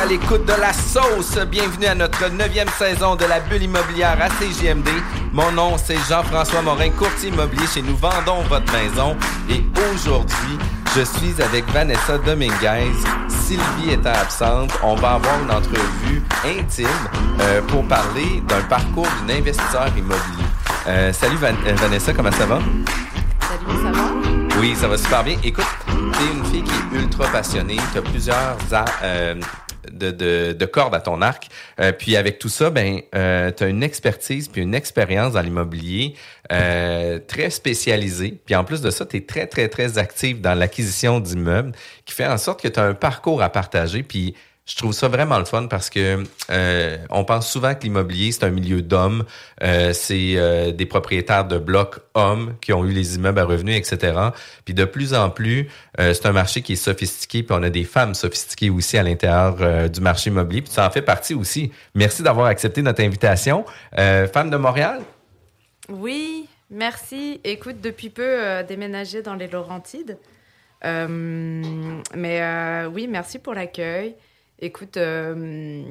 À l'écoute de la sauce. Bienvenue à notre neuvième saison de la bulle immobilière à CGMD. Mon nom, c'est Jean-François Morin, courtier immobilier chez Nous Vendons Votre Maison. Et aujourd'hui, je suis avec Vanessa Dominguez. Sylvie étant absente, on va avoir une entrevue intime euh, pour parler d'un parcours d'un investisseur immobilier. Euh, salut Van- euh, Vanessa, comment ça va? Salut, ça va? Oui, ça va super bien. Écoute, t'es une fille qui est ultra passionnée. T'as plusieurs euh, de, de, de cordes à ton arc. Euh, puis avec tout ça, ben, euh, t'as une expertise puis une expérience dans l'immobilier euh, très spécialisée. Puis en plus de ça, t'es très, très, très active dans l'acquisition d'immeubles, qui fait en sorte que t'as un parcours à partager. Puis je trouve ça vraiment le fun parce que euh, on pense souvent que l'immobilier c'est un milieu d'hommes, Euh, c'est euh, des propriétaires de blocs hommes qui ont eu les immeubles à revenus, etc. Puis de plus en plus, c'est un marché qui est sophistiqué, puis on a des femmes sophistiquées aussi à l'intérieur du marché immobilier. Puis ça en fait partie aussi. Merci d'avoir accepté notre invitation, femme de Montréal? Oui, merci. Écoute, depuis peu déménagé dans les Laurentides. Mais oui, merci pour l'accueil. Écoute, euh,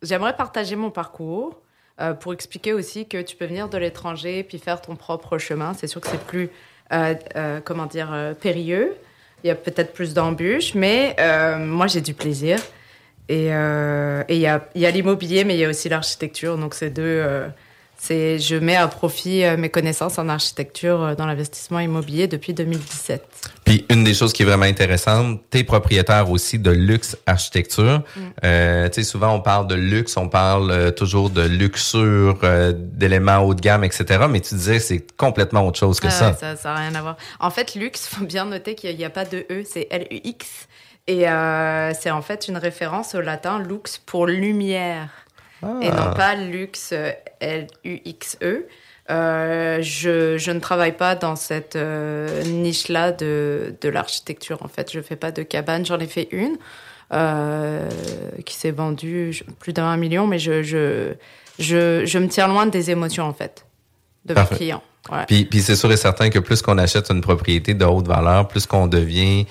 j'aimerais partager mon parcours euh, pour expliquer aussi que tu peux venir de l'étranger puis faire ton propre chemin. C'est sûr que c'est plus, euh, comment dire, périlleux. Il y a peut-être plus d'embûches, mais moi j'ai du plaisir. Et il y a, y a l'immobilier, mais il y a aussi l'architecture. Donc c'est deux. C'est, je mets à profit euh, mes connaissances en architecture euh, dans l'investissement immobilier depuis 2017. Puis une des choses qui est vraiment intéressante, t'es propriétaire aussi de luxe architecture. Euh, tu sais, souvent on parle de luxe, on parle toujours de luxure, euh, d'éléments haut de gamme, etc. Mais tu disais c'est complètement autre chose que Ah ça. ouais, ça. Ça n'a rien à voir. En fait, luxe, faut bien noter qu'il n'y a, pas de E, c'est L-U-X. Et euh, c'est en fait une référence au latin lux pour lumière. Et Ah. non pas luxe, euh, L-U-X-E. Euh, je, je ne travaille pas dans cette euh, niche-là de, de l'architecture. En fait, je fais pas de cabane. J'en ai fait une euh, qui s'est vendue plus d'un million, mais je, je, je, je me tiens loin des émotions, en fait, de mes clients. Voilà. Puis, puis c'est sûr et certain que plus qu'on achète une propriété de haute valeur, plus qu'on devient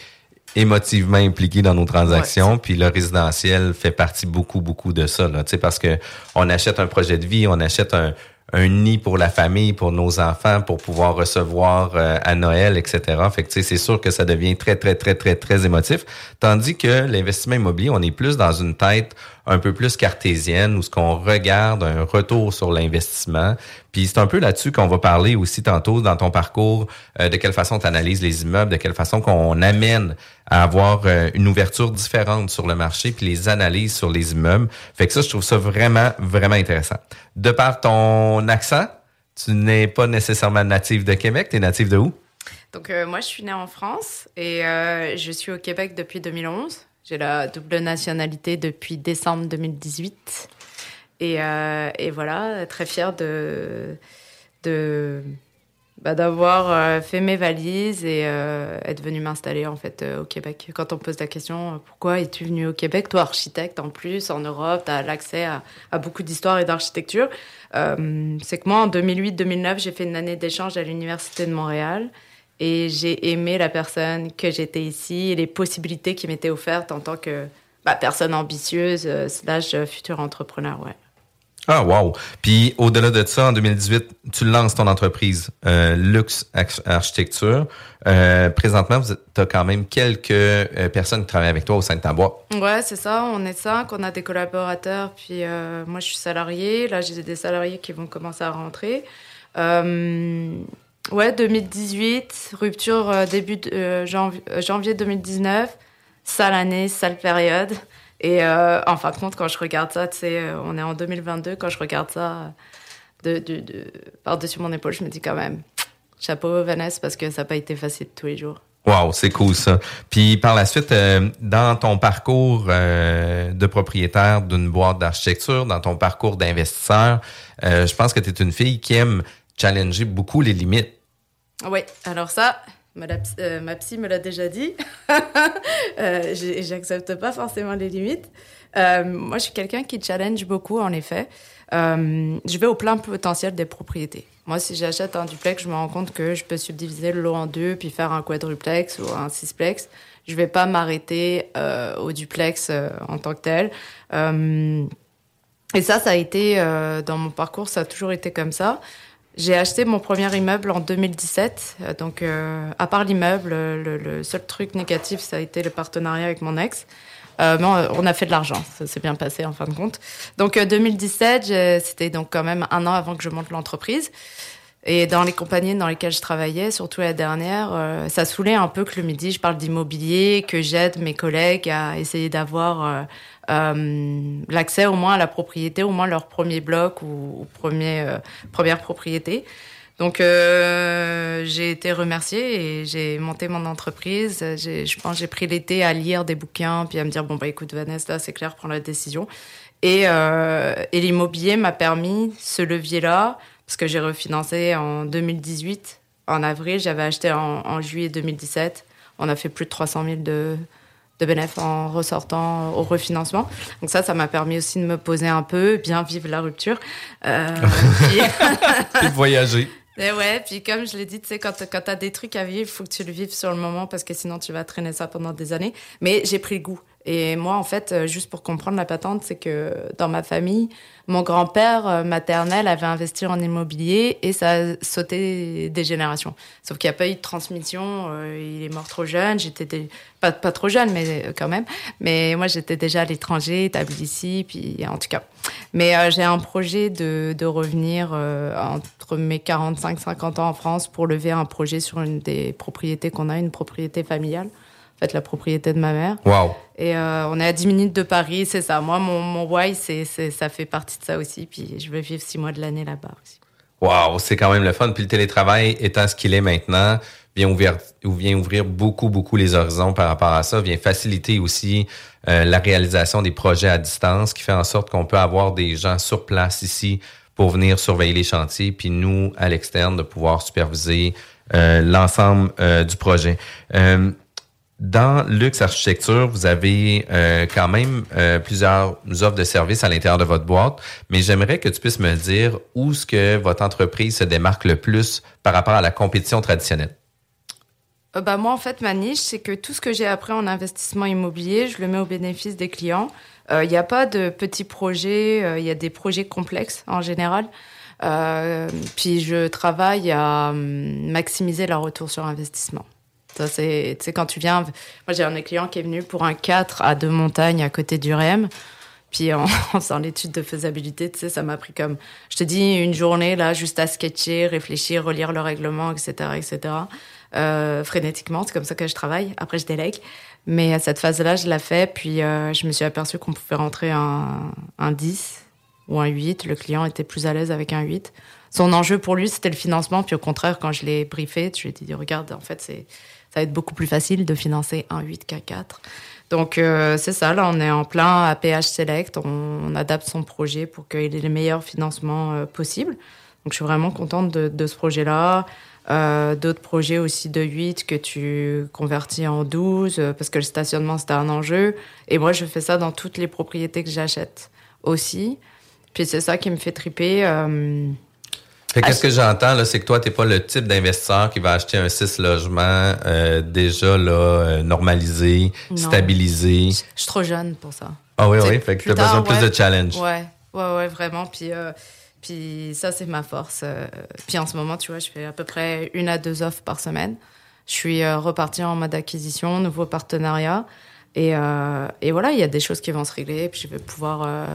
émotivement impliqué dans nos transactions. Puis le résidentiel fait partie beaucoup, beaucoup de ça. Là, Tu sais, parce que on achète un projet de vie, on achète un, un nid pour la famille, pour nos enfants, pour pouvoir recevoir euh, à Noël, etc. Fait que tu sais, c'est sûr que ça devient très, très, très, très, très émotif. Tandis que l'investissement immobilier, on est plus dans une tête un peu plus cartésienne où ce qu'on regarde un retour sur l'investissement, Puis c'est un peu là-dessus qu'on va parler aussi tantôt dans ton parcours, euh, de quelle façon tu analyses les immeubles, de quelle façon qu'on amène à avoir euh, une ouverture différente sur le marché, puis les analyses sur les immeubles. Fait que ça, je trouve ça vraiment, vraiment intéressant. De par ton accent, tu n'es pas nécessairement natif de Québec, tu es natif de où? Donc euh, moi, je suis née en France et euh, je suis au Québec depuis 2011. J'ai la double nationalité depuis décembre 2018. Et, et voilà, très fière de, de, bah, d'avoir euh, fait mes valises et euh, être venue m'installer en fait euh, au Québec. Quand on pose la question, pourquoi es-tu venue au Québec? Toi, architecte en plus, en Europe, tu as l'accès à, à beaucoup d'histoire et d'architecture. C'est que moi, en 2008-2009, j'ai fait une année d'échange à l'Université de Montréal. Et j'ai aimé la personne que j'étais ici et les possibilités qui m'étaient offertes en tant que bah, personne ambitieuse, euh, slash futur entrepreneur, ouais. Ah, wow. Puis au-delà de ça, en 2018, tu lances ton entreprise euh, Arch- Architecture. Euh, présentement, tu as quand même quelques euh, personnes qui travaillent avec toi au sein de ta boîte. Ouais, c'est ça. On est cinq, on a des collaborateurs, puis euh, moi je suis salarié. Là, j'ai des salariés qui vont commencer à rentrer. Ouais, 2018, rupture début janvier 2019, sale année, sale période. Et euh, en fin de compte, quand je regarde ça, tu sais, euh, on est en 2022, quand je regarde ça de, de, de- par-dessus mon épaule, je me dis quand même, chapeau Vanessa, parce que ça n'a pas été facile tous les jours. Wow, c'est cool ça. Puis par la suite, euh, dans ton parcours euh, de propriétaire d'une boîte d'architecture, dans ton parcours d'investisseur, je pense que tu es une fille qui aime challenger beaucoup les limites. Oui, alors ça, euh, ma psy me l'a déjà dit. Euh, J'accepte pas forcément les limites. Euh, moi, je suis quelqu'un qui challenge beaucoup, en effet. Euh, je vais au plein potentiel des propriétés. Moi, si j'achète un duplex, je me rends compte que je peux subdiviser le lot en deux, puis faire un quadruplex ou un sixplex. Je vais pas m'arrêter au duplex en tant que tel. Et ça, ça a été, dans mon parcours, ça a toujours été comme ça. J'ai acheté mon premier immeuble en 2017. euh, Donc, euh, à part l'immeuble, le, le seul truc négatif, ça a été le partenariat avec mon ex. Euh, mais on, a fait de l'argent, ça s'est bien passé en fin de compte. Donc, euh, 2017, j'ai- c'était donc quand même un an avant que je monte l'entreprise. Et dans les compagnies dans lesquelles je travaillais, surtout la dernière, euh, ça saoulait un peu que le midi, je parle d'immobilier, que j'aide mes collègues à essayer d'avoir euh, euh, l'accès au moins à la propriété, au moins leur premier bloc ou, premier, première propriété. Donc, j'ai été remerciée et j'ai monté mon entreprise. Je pense j'ai pris l'été à lire des bouquins, puis à me dire, bon, bah écoute, Vanessa, c'est clair, prends la décision. Et l'immobilier m'a permis ce levier-là, parce que j'ai refinancé en 2018. En avril, j'avais acheté en, en juillet 2017. On a fait plus de 300 000 de, de bénéfices en ressortant au refinancement. Donc ça, ça m'a permis aussi de me poser un peu, bien vivre la rupture. Euh, puis- de voyager. et ouais, puis comme je l'ai dit, tu sais, quand, quand t'as des trucs à vivre, il faut que tu le vives sur le moment parce que sinon tu vas traîner ça pendant des années. Mais j'ai pris le goût. Et moi, en fait, euh, juste pour comprendre la patente, c'est que dans ma famille, mon grand-père euh, maternel avait investi en immobilier et ça a sauté des générations. Sauf qu'il n'y a pas eu de transmission. euh, il est mort trop jeune. J'étais pas, pas trop jeune, mais quand même. Mais moi, j'étais déjà à l'étranger, établie ici, puis en tout cas. Mais j'ai un projet de, de revenir entre mes 45-50 ans en France pour lever un projet sur une des propriétés qu'on a, une propriété familiale. Fait, la propriété de ma mère. Wow. Et euh, on est à 10 minutes de Paris, c'est ça. Moi, mon, mon why, c'est, ça fait partie de ça aussi. Puis je veux vivre six mois de l'année là-bas aussi. Wow, c'est quand même le fun. Puis le télétravail étant ce qu'il est maintenant, vient ouvrir, ou vient ouvrir beaucoup, beaucoup les horizons par rapport à ça, vient faciliter aussi euh, la réalisation des projets à distance, qui fait en sorte qu'on peut avoir des gens sur place ici pour venir surveiller les chantiers, puis nous, à l'externe, de pouvoir superviser euh, l'ensemble euh, du projet. Euh, dans Luxe Architecture, vous avez euh, quand même euh, plusieurs offres de services à l'intérieur de votre boîte, mais j'aimerais que tu puisses me dire où est-ce que votre entreprise se démarque le plus par rapport à la compétition traditionnelle. Euh, bah, moi, en fait, ma niche, c'est que tout ce que j'ai appris en investissement immobilier, je le mets au bénéfice des clients. Il n'y a pas de petits projets, il y a des projets complexes en général. Euh, puis je travaille à hum, maximiser leur retour sur investissement. C'est, tu sais, quand tu viens, moi j'ai un des clients qui est venu pour un 4 à deux montagnes à côté du REM. Puis en, en faisant l'étude de faisabilité, tu sais, ça m'a pris comme, je te dis, une journée là, juste à sketcher, réfléchir, relire le règlement, etc., etc. Euh, frénétiquement, c'est comme ça que je travaille. Après, je délègue. Mais à cette phase-là, je l'ai fait. Puis euh, je me suis aperçue qu'on pouvait rentrer un, un 10 ou un 8. Le client était plus à l'aise avec un 8. Son enjeu pour lui, c'était le financement. Puis au contraire, quand je l'ai briefé, je lui ai dit, regarde, en fait, c'est, ça va être beaucoup plus facile de financer un 8 qu'un 4. Donc euh, c'est ça, là on est en plein APH Select, on, adapte son projet pour qu'il ait les meilleurs financements euh, possibles. Donc je suis vraiment contente de, de ce projet-là. Euh, D'autres projets aussi de 8 que tu convertis en 12 euh, parce que le stationnement c'était un enjeu. Et moi je fais ça dans toutes les propriétés que j'achète aussi. Puis c'est ça qui me fait triper. Fait qu'est-ce que j'entends, là, c'est que toi, t'es pas le type d'investisseur qui va acheter un 6 logements euh, déjà là, euh, normalisé, Non. stabilisé. je suis trop jeune pour ça. Ah oui, oui, fait que t'as besoin de plus de challenge. Ouais, ouais, ouais, vraiment. Puis, euh, puis ça, c'est ma force. Euh, Puis en ce moment, tu vois, je fais à peu près une à deux offres par semaine. Je suis repartie en mode acquisition, nouveau partenariat. Et, et voilà, il y a des choses qui vont se régler. Puis je vais pouvoir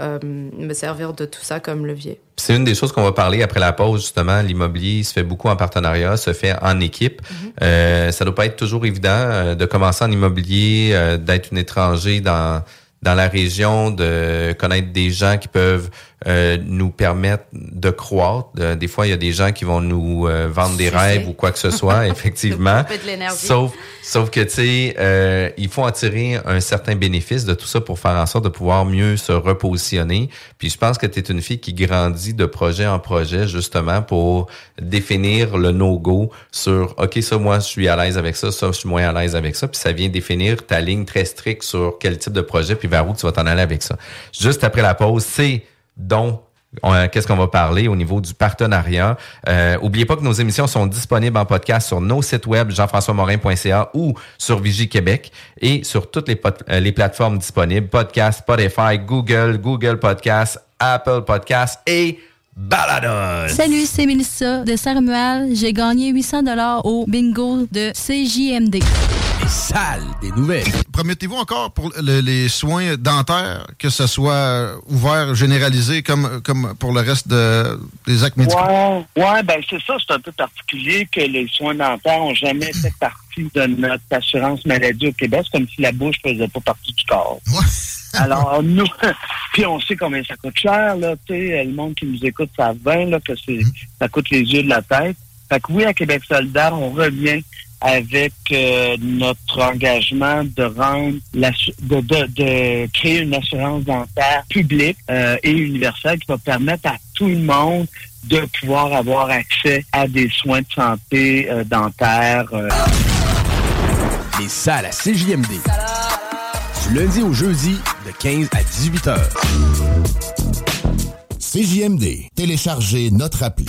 euh, me servir de tout ça comme levier. C'est une des choses qu'on va parler après la pause, justement. L'immobilier se fait beaucoup en partenariat, se fait en équipe. Euh, ça doit pas être toujours évident euh, de commencer en immobilier, euh, d'être un étranger dans dans la région, de connaître des gens qui peuvent euh, nous permettre de croître. Euh, des fois, il y a des gens qui vont nous euh, vendre des rêves ou quoi que ce soit, effectivement. de. Sauf, sauf que, tu sais, euh, il faut en tirer un certain bénéfice de tout ça pour faire en sorte de pouvoir mieux se repositionner. Puis je pense que tu es une fille qui grandit de projet en projet, justement, pour définir le no-go sur, OK, ça, moi, je suis à l'aise avec ça, ça, je suis moins à l'aise avec ça. Puis ça vient définir ta ligne très stricte sur quel type de projet, puis vers où tu vas t'en aller avec ça. Juste après la pause, c'est donc on- Qu'est-ce qu'on va parler au niveau du partenariat? Euh, oubliez pas que nos émissions sont disponibles en podcast sur nos sites web jean-françois-morin.ca ou sur Vigie Québec et sur toutes les, euh, les plateformes disponibles podcast, Spotify, Google, Google Podcast, Apple Podcast et Balados. Salut, c'est Mélissa de Saint-Romuald. J'ai gagné 800 dollars au bingo de CJMD. Les salles des nouvelles. Promettez-vous encore pour le- les soins dentaires que ce soit ouvert, généralisé comme, comme pour le reste de- des actes médicaux? Ouais, ouais, ben c'est ça, c'est un peu particulier que les soins dentaires ont jamais fait partie de notre assurance maladie au Québec. C'est comme si la bouche faisait pas partie du corps. Alors, nous, puis on sait combien ça coûte cher, là, tu sais, le monde qui nous écoute savent bien, là, que c'est, ça coûte les yeux de la tête. Fait que oui, à Québec solidaire, on revient avec euh, notre engagement de rendre la, de, de, de créer une assurance dentaire publique euh, et universelle qui va permettre à tout le monde de pouvoir avoir accès à des soins de santé euh, dentaires. euh. Les salles à CJMD. Du lundi au jeudi, de 15 à 18 heures. CJMD. Téléchargez notre appli.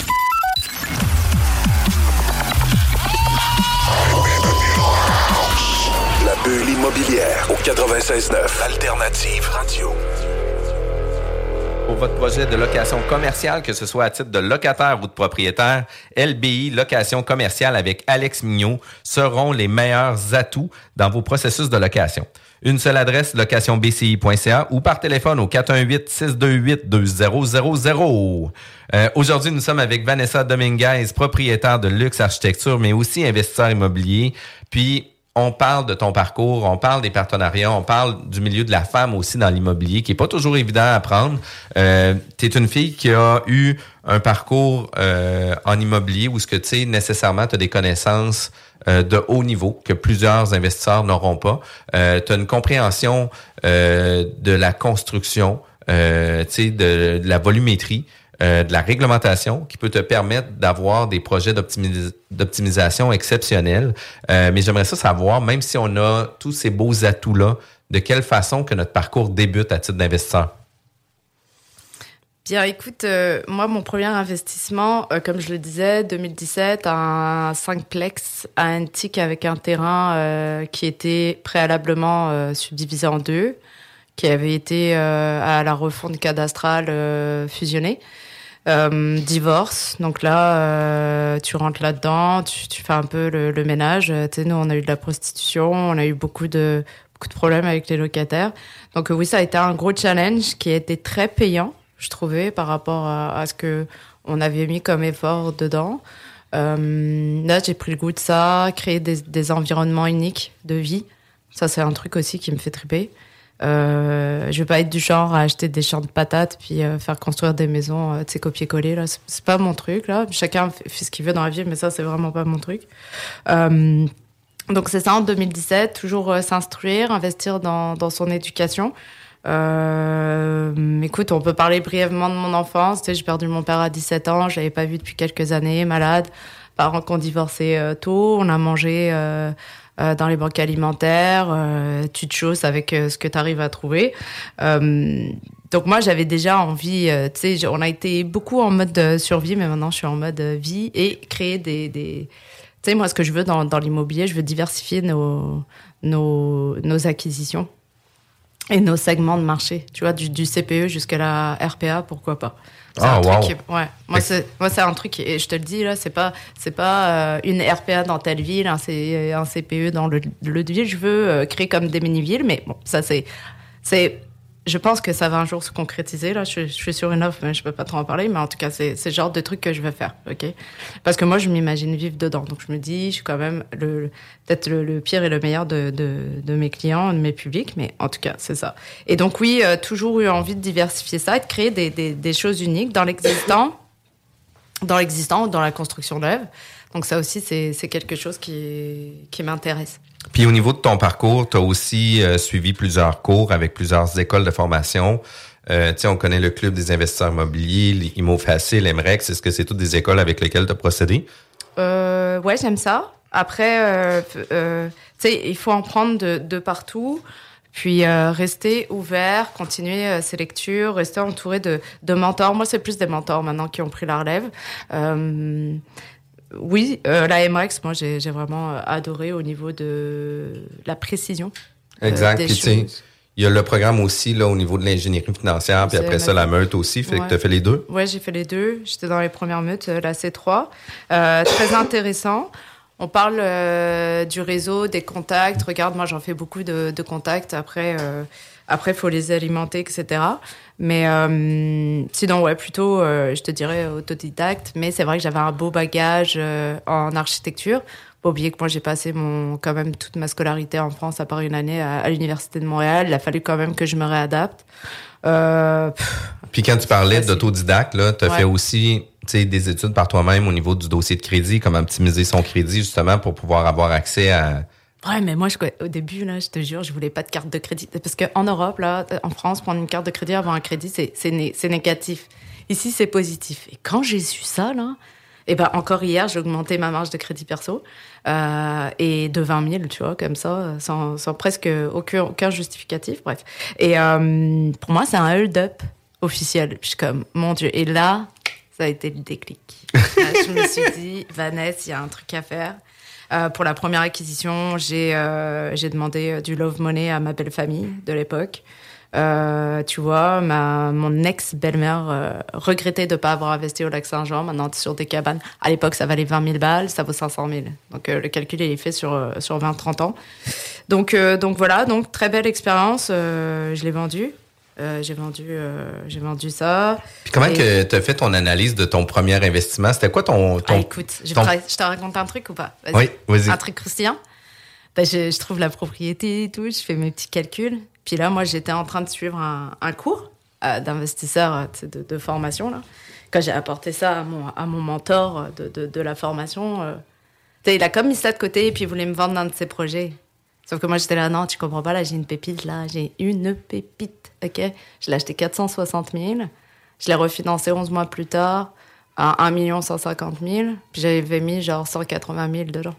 La bulle immobilière au 96.9 Alternative Radio. Pour votre projet de location commerciale, que ce soit à titre de locataire ou de propriétaire, LBI Location Commerciale avec Alex Mignot seront les meilleurs atouts dans vos processus de location. Une seule adresse, locationbci.ca ou par téléphone au 418-628-2000. Euh, Aujourd'hui, nous sommes avec Vanessa Dominguez, propriétaire de Luxe Architecture, mais aussi investisseur immobilier. Puis, on parle de ton parcours, on parle des partenariats, on parle du milieu de la femme aussi dans l'immobilier, qui est pas toujours évident à prendre. Euh, tu es une fille qui a eu un parcours euh, en immobilier où ce que tu sais nécessairement tu as des connaissances euh, de haut niveau que plusieurs investisseurs n'auront pas. Euh, tu as une compréhension euh, de la construction, tu sais, de la volumétrie. Euh, de la réglementation qui peut te permettre d'avoir des projets d'optimis- d'optimisation exceptionnels. Euh, mais j'aimerais ça savoir, même si on a tous ces beaux atouts-là, de quelle façon que notre parcours débute à titre d'investisseur? Bien, écoute, euh, moi, mon premier investissement, comme je le disais, 2017, un 5plex à Antique avec un terrain qui était préalablement subdivisé en deux, qui avait été à la refonte cadastrale fusionnée. Euh, divorce, donc là, euh, tu rentres là-dedans, tu, fais un peu le, ménage. Euh, Tu sais, nous, on a eu de la prostitution, on a eu beaucoup de beaucoup de problèmes avec les locataires. Donc oui, ça a été un gros challenge qui a été très payant, je trouvais, par rapport à, ce que on avait mis comme effort dedans. Là, j'ai pris le goût de ça, créer des, des environnements uniques de vie. Ça, c'est un truc aussi qui me fait triper. Euh, je vais pas être du genre à acheter des champs de patates puis euh, faire construire des maisons, euh, sais, copier-coller là. C'est pas mon truc là. Chacun fait ce qu'il veut dans la vie, mais ça c'est vraiment pas mon truc. Euh, donc c'est ça en 2017, toujours euh, s'instruire, investir dans, dans son éducation. Euh, écoute, on peut parler brièvement de mon enfance. Tu sais, j'ai perdu mon père à 17 ans, j'avais pas vu depuis quelques années, malade. Parents qui ont divorcé tôt, on a mangé euh, euh, dans les banques alimentaires, euh, tu te chausses avec euh, ce que tu arrives à trouver. Euh, donc moi, j'avais déjà envie, euh, tu sais, on a été beaucoup en mode survie, mais maintenant je suis en mode vie et créer des... des... Tu sais, moi, ce que je veux dans, dans l'immobilier, je veux diversifier nos, nos, nos acquisitions et nos segments de marché. Tu vois, du, du CPE jusqu'à la RPA, pourquoi pas. Ah, wow. qui- ouais. Moi, c'est, moi, c'est un truc, et je te le dis, là, c'est pas, c'est pas euh, une RPA dans telle ville, un, C- un CPE dans l'autre ville. Je veux euh, créer comme des mini-villes, mais bon, ça, c'est, c'est, je pense que ça va un jour se concrétiser. Là, je, suis sur une offre, mais je peux pas trop en parler. Mais en tout cas, c'est le genre de truc que je vais faire, ok? Parce que moi, je m'imagine vivre dedans. Donc, je me dis, je suis quand même peut-être le, pire et le meilleur de, mes clients, de mes publics. Mais en tout cas, c'est ça. Et donc, oui, euh, toujours eu envie de diversifier ça et de créer des, choses uniques dans l'existant, dans l'existant, dans la construction neuve. Donc, ça aussi, c'est quelque chose qui m'intéresse. Puis au niveau de ton parcours, tu as aussi euh, suivi plusieurs cours avec plusieurs écoles de formation. Euh, on connaît le Club des investisseurs immobiliers, l'IMO Facile, MREX. Est-ce que c'est toutes des écoles avec lesquelles tu as procédé? Euh, ouais, j'aime ça. Après, euh, euh, il faut en prendre de, partout. Puis euh, rester ouvert, continuer ses lectures, rester entouré de, de mentors. Moi, c'est plus des mentors maintenant qui ont pris la relève. Oui, euh, la MREX, moi, j'ai vraiment euh, adoré au niveau de la précision. euh, Exact. des choses. il y a le programme aussi là au niveau de l'ingénierie financière, puis après ça, la meute aussi. Fait Ouais. que tu as fait les deux? Ouais, j'ai fait les deux. J'étais dans les premières meutes, la C3. Euh, très intéressant. On parle euh, du réseau, des contacts. Regarde, moi, j'en fais beaucoup de, de contacts. Après, euh, après, faut les alimenter, etc. Mais euh, sinon, ouais, plutôt, euh, je te dirais autodidacte. Mais c'est vrai que j'avais un beau bagage euh, en architecture. Pas oublier que moi, j'ai passé mon, quand même toute ma scolarité en France, à part une année à, à l'université de Montréal. Il a fallu quand même que je me réadapte. Euh, pff, Puis quand tu parlais d'autodidacte, là, tu as Ouais. fait aussi tu sais, des études par toi-même au niveau du dossier de crédit, comment optimiser son crédit justement pour pouvoir avoir accès à. Ouais, mais moi, je, au début, là, je te jure, je voulais pas de carte de crédit. Parce qu'en Europe, là, en France, prendre une carte de crédit, avoir un crédit, c'est, c'est, né- c'est négatif. Ici, c'est positif. Et quand j'ai su ça, là, et ben, encore hier, j'ai augmenté ma marge de crédit perso, euh, et de 20 000, tu vois, comme ça, sans, sans presque aucun, aucun justificatif, bref. Et, euh, pour moi, c'est un hold-up officiel. Puis je suis comme, mon Dieu. Et là, ça a été le déclic. Là, je me suis dit, Vanessa, il y a un truc à faire. Euh, pour la première acquisition, j'ai euh, demandé euh, du love money à ma belle famille de l'époque. Euh, tu vois, ma, mon ex-belle-mère euh, regrettait de ne pas avoir investi au lac Saint-Jean. Maintenant, sur des cabanes. À l'époque, ça valait 20 000 balles, ça vaut 500 000. Donc, le calcul il est fait sur, sur 20-30 ans. Donc, donc voilà, donc très belle expérience. je l'ai vendu. Euh, j'ai vendu, euh, j'ai vendu ça. Puis comment Et- que tu as fait ton analyse de ton premier investissement? C'était quoi ton. ton ah, écoute, je, ton- te, je te raconte un truc ou pas? Oui, vas-y. Un truc croustillant? Ben, je, je trouve la propriété et tout, je fais mes petits calculs. Puis là, moi, j'étais en train de suivre un, un cours euh, d'investisseur euh, de, de formation. Là. Quand j'ai apporté ça à mon, à mon mentor de, de, de la formation, il a comme mis ça de côté et puis il voulait me vendre un de ses projets. Sauf que moi, j'étais là, non, tu comprends pas, là, j'ai une pépite, là, j'ai une pépite, ok? Je l'ai acheté 460 000, je l'ai refinancé 11 mois plus tard à 1 150 000, puis j'avais mis genre 180 000 dedans.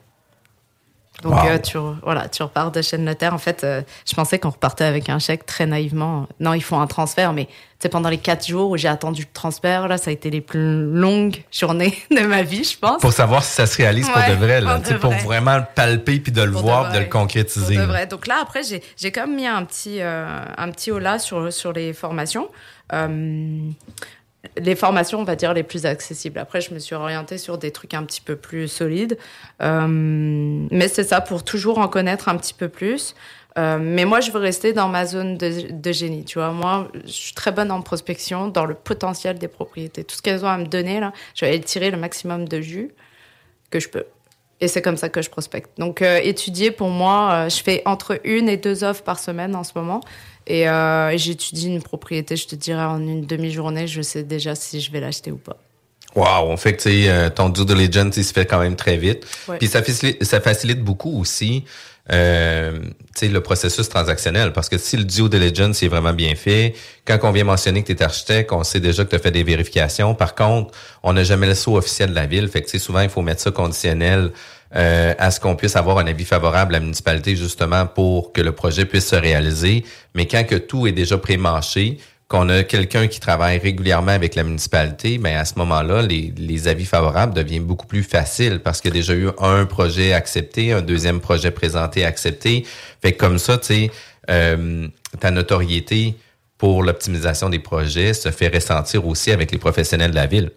Donc, Wow. euh, tu, voilà, tu repars de chez le notaire. En fait, euh, je pensais qu'on repartait avec un chèque très naïvement. Non, ils font un transfert, mais sais, pendant les quatre jours où j'ai attendu le transfert, là, ça a été les plus longues journées de ma vie, je pense. Pour savoir si ça se réalise pour Ouais, de vrai, là. pour Tu sais, de Pour vrai. vraiment le palper puis de le Pour voir, de vrai. le concrétiser. Pour de vrai. Donc là, après, j'ai, j'ai quand même mis un petit, euh, un petit holà sur, sur les formations. Euh, les formations, on va dire, les plus accessibles. Après, je me suis orientée sur des trucs un petit peu plus solides. Euh, mais c'est ça, pour toujours en connaître un petit peu plus. Euh, mais moi, je veux rester dans ma zone de, génie, tu vois. Moi, je suis très bonne en prospection, dans le potentiel des propriétés. Tout ce qu'elles ont à me donner, là, je vais aller tirer le maximum de jus que je peux. Et c'est comme ça que je prospecte. Donc, euh, étudier, pour moi, je fais entre une et deux offres par semaine en ce moment. Et euh, j'étudie une propriété, je te dirais, en une demi-journée, je sais déjà si je vais l'acheter ou pas. Wow, on fait que tu sais, ton due diligence, il se fait quand même très vite. Ouais. Puis ça facilite, ça facilite beaucoup aussi euh, le processus transactionnel. Parce que si le due diligence est vraiment bien fait, quand on vient mentionner que tu es architecte, on sait déjà que tu as fait des vérifications. Par contre, on n'a jamais le saut officiel de la ville. Fait que souvent, il faut mettre ça conditionnel euh, à ce qu'on puisse avoir un avis favorable à la municipalité justement pour que le projet puisse se réaliser. Mais quand que tout est déjà pré-mâché, qu'on a quelqu'un qui travaille régulièrement avec la municipalité, mais à ce moment-là, les, les, avis favorables deviennent beaucoup plus faciles parce qu'il y a déjà eu un projet accepté, un deuxième projet présenté accepté. Fait que comme ça, tu sais, euh, ta notoriété pour l'optimisation des projets se fait ressentir aussi avec les professionnels de la ville.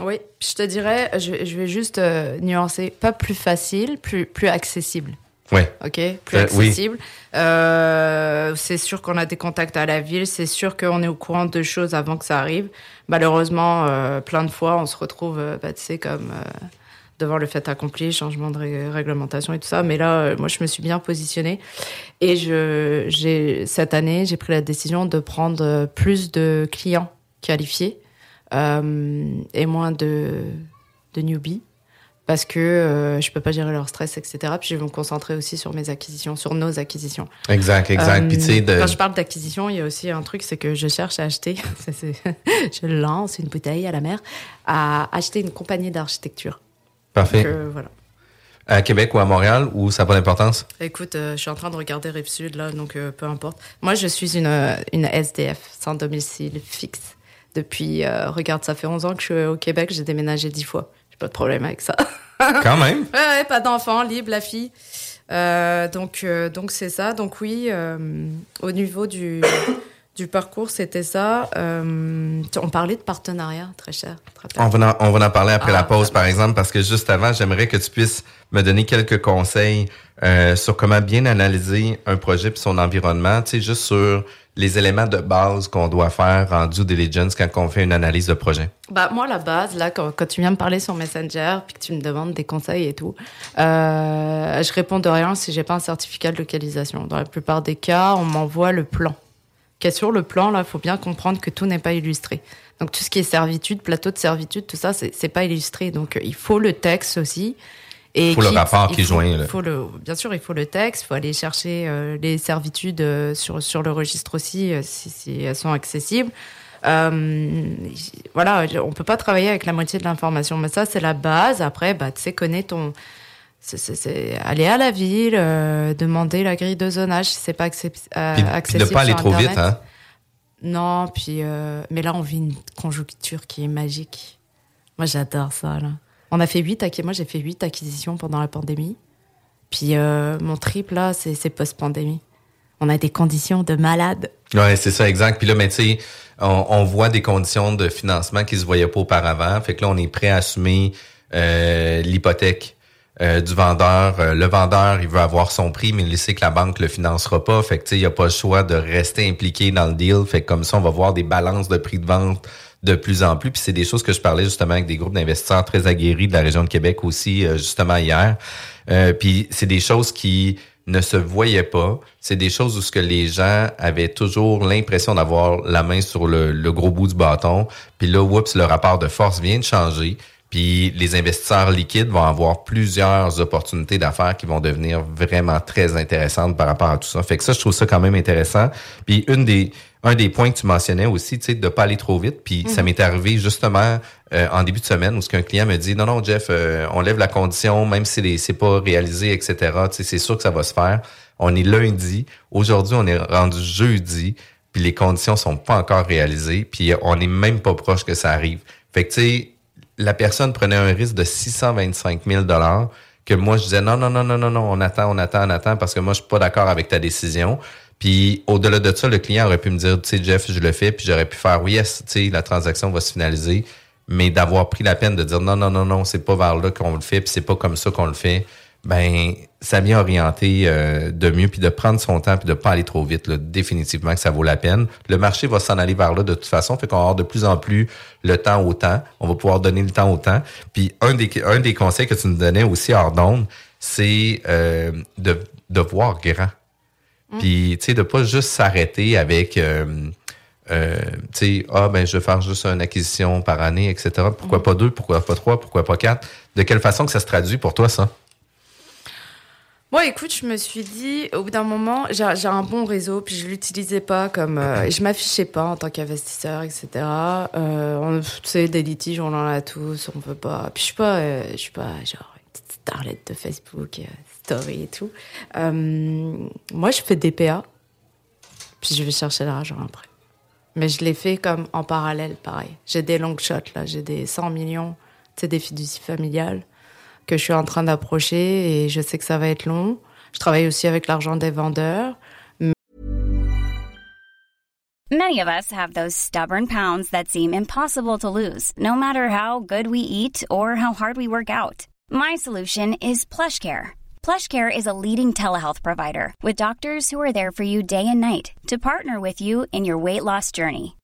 Oui, je te dirais, je, je vais juste euh, nuancer, pas plus facile, plus, plus accessible. Oui. OK, plus Euh, oui. accessible. Euh, c'est sûr qu'on a des contacts à la ville, c'est sûr qu'on est au courant de choses avant que ça arrive. Malheureusement, euh, plein de fois, on se retrouve, bah, tu sais, comme euh, devant le fait accompli, changement de ré- réglementation et tout ça. Mais là, euh, moi, je me suis bien positionnée. Et je, cette année, j'ai pris la décision de prendre plus de clients qualifiés et moins de, de newbies parce que euh, je peux pas gérer leur stress, etc. Puis je vais me concentrer aussi sur mes acquisitions, sur nos acquisitions. Exact, exact. Euh, Puis de- Quand je parle d'acquisition, il y a aussi un truc, c'est que je cherche à acheter, je lance une bouteille à la mer, à acheter une compagnie d'architecture. Parfait. Donc, euh, voilà. À Québec ou à Montréal, ou ça n'a pas d'importance? Écoute, euh, je suis en train de regarder Rive-Sud, là, donc euh, peu importe. Moi, je suis une, euh, une SDF, sans domicile fixe. Depuis, euh, regarde, ça fait 11 ans que je suis au Québec, j'ai déménagé 10 fois. J'ai pas de problème avec ça. Quand même. Ouais, ouais, pas d'enfant, libre, la fille. Euh, donc, euh, donc c'est ça. Donc oui, au niveau du, du parcours, c'était ça. Euh, on parlait de partenariat, très cher. Très On va, en, on va en parler après Ah, la pause, par exemple, parce que juste avant, j'aimerais que tu puisses me donner quelques conseils euh, sur comment bien analyser un projet et son environnement, tu sais, juste sur les éléments de base qu'on doit faire en due diligence quand on fait une analyse de projet. Bah, moi, la base, là, quand, quand tu viens me parler sur Messenger, puis que tu me demandes des conseils et tout, euh, je réponds de rien si j'ai pas un certificat de localisation. Dans la plupart des cas, on m'envoie le plan. Qu'est sur le plan, là, il faut bien comprendre que tout n'est pas illustré. Donc, tout ce qui est servitude, plateau de servitude, tout ça, c'est pas illustré. Donc, il faut le texte aussi. Et Faut le rapport il qui joint, là. il faut le, bien sûr, il faut le texte. Il faut aller chercher euh, les servitudes euh, sur, sur le registre aussi, euh, si, si elles sont accessibles. Voilà, on peut pas travailler avec la moitié de l'information, mais ça c'est la base. Après, bah, tu sais, connais ton, c'est- aller à la ville, euh, demander la grille de zonage si c'est pas accep- euh, Puis, puis accessible. de pas aller trop vite, hein? Non, puis euh, mais là on vit une conjoncture qui est magique. Moi j'adore ça là. On a fait huit moi j'ai fait huit acquisitions pendant la pandémie. Puis euh, mon trip là c'est c'est post-pandémie. On a des conditions de malade. Ouais, c'est ça, exact. Puis là, mais tu sais, on, on voit des conditions de financement qui se voyaient pas auparavant. Fait que là, on est prêt à assumer l'hypothèque euh, du vendeur. Euh, le vendeur, il veut avoir son prix, mais il sait que la banque le financera pas. Fait que il n'y a pas le choix de rester impliqué dans le deal. Fait que comme ça, on va voir des balances de prix de vente de plus en plus. Puis c'est des choses que je parlais justement avec des groupes d'investisseurs très aguerris de la région de Québec aussi, euh, justement hier. Puis c'est des choses qui ne se voyaient pas. C'est des choses où ce que les gens avaient toujours l'impression d'avoir la main sur le, le gros bout du bâton. Puis là, oups, le rapport de force vient de changer. Puis les investisseurs liquides vont avoir plusieurs opportunités d'affaires qui vont devenir vraiment très intéressantes par rapport à tout ça. Fait que ça, je trouve ça quand même intéressant. Puis une des un des points que tu mentionnais aussi, tu sais, de pas aller trop vite. Puis ça Mhm. m'est arrivé justement euh, en début de semaine où ce qu'un client me dit non non Jeff, euh, on lève la condition même si c'est pas réalisé, etc. Tu sais, c'est sûr que ça va se faire. On est lundi. Aujourd'hui, on est rendu jeudi. Puis les conditions sont pas encore réalisées. Puis on est même pas proche que ça arrive. Fait que tu sais, la personne prenait un risque de 625 000 dollars que moi je disais non non non non non non on attend on attend on attend parce que moi je suis pas d'accord avec ta décision. Puis au-delà de ça le client aurait pu me dire tu sais Jeff je le fais puis j'aurais pu faire oui yes tu sais la transaction va se finaliser. Mais d'avoir pris la peine de dire non non non non c'est pas vers là qu'on le fait puis c'est pas comme ça qu'on le fait ben ça vient orienter euh, de mieux, puis de prendre son temps, puis de pas aller trop vite. Là, définitivement que ça vaut la peine. Le marché va s'en aller vers là de toute façon, fait qu'on va avoir de plus en plus le temps au temps. On va pouvoir donner le temps au temps. Puis un des, un des conseils que tu nous donnais aussi hors d'onde, c'est euh, de, de voir grand. Puis, tu sais, de pas juste s'arrêter avec... Euh, euh, tu sais, ah ben je vais faire juste une acquisition par année, etc. Pourquoi pas deux, pourquoi pas trois, pourquoi pas quatre? De quelle façon que ça se traduit pour toi, ça? Moi, écoute, je me suis dit, au bout d'un moment, j'ai un bon réseau, puis je l'utilisais pas comme, euh, je m'affichais pas en tant qu'investisseur, etc. Euh, on- tu sais, des litiges, on en a tous, on peut pas. Puis je suis pas, euh, je suis pas genre une petite starlette de Facebook, euh, story et tout. Euh, moi, je fais des PA, puis je vais chercher l'argent après. Mais je l'ai fait comme en parallèle, pareil. J'ai des long shots là, j'ai des 100 millions, tu sais, des fiducies familiales que je suis en train d'approcher et je sais que ça va être long. Je travaille aussi avec l'argent des vendeurs. Many of us have those stubborn pounds that seem impossible to lose, no matter how good we eat or how hard we work out. My solution is PlushCare. PlushCare is a leading telehealth provider with doctors who are there for you day and night to partner with you in your weight loss journey.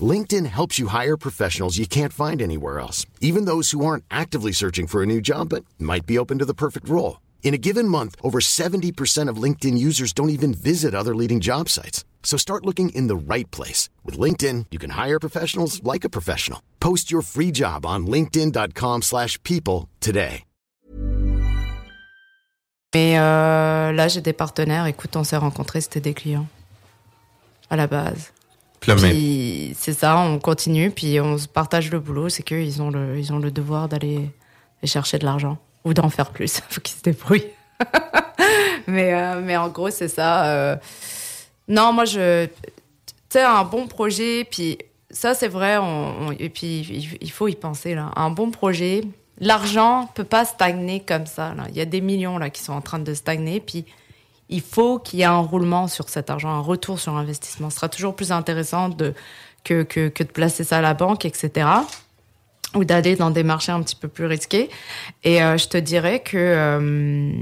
LinkedIn helps you hire professionals you can't find anywhere else, even those who aren't actively searching for a new job but might be open to the perfect role. In a given month, over 70% of LinkedIn users don't even visit other leading job sites. So start looking in the right place. With LinkedIn, you can hire professionals like a professional. Post your free job on linkedin.com/people slash people today. Mais euh, là, j'ai des partenaires. Écoute, on s'est rencontrés, c'était des clients à la base. C'est ça, on continue, puis on se partage le boulot. C'est qu'ils ont le, ont le devoir d'aller aller chercher de l'argent ou d'en faire plus. Faut qu'ils se débrouillent. mais, euh, mais en gros, c'est ça. euh. Non, moi, je. Tu sais, un bon projet, puis ça, c'est vrai, et puis il- il faut y penser, là. Un bon projet, l'argent peut pas stagner comme ça. Il y a des millions, là, qui sont en train de stagner, puis il faut qu'il y ait un roulement sur cet argent, un retour sur investissement. Ce sera toujours plus intéressant de, que, que, de placer ça à la banque, etc. Ou d'aller dans des marchés un petit peu plus risqués. Et euh, je te dirais que, euh,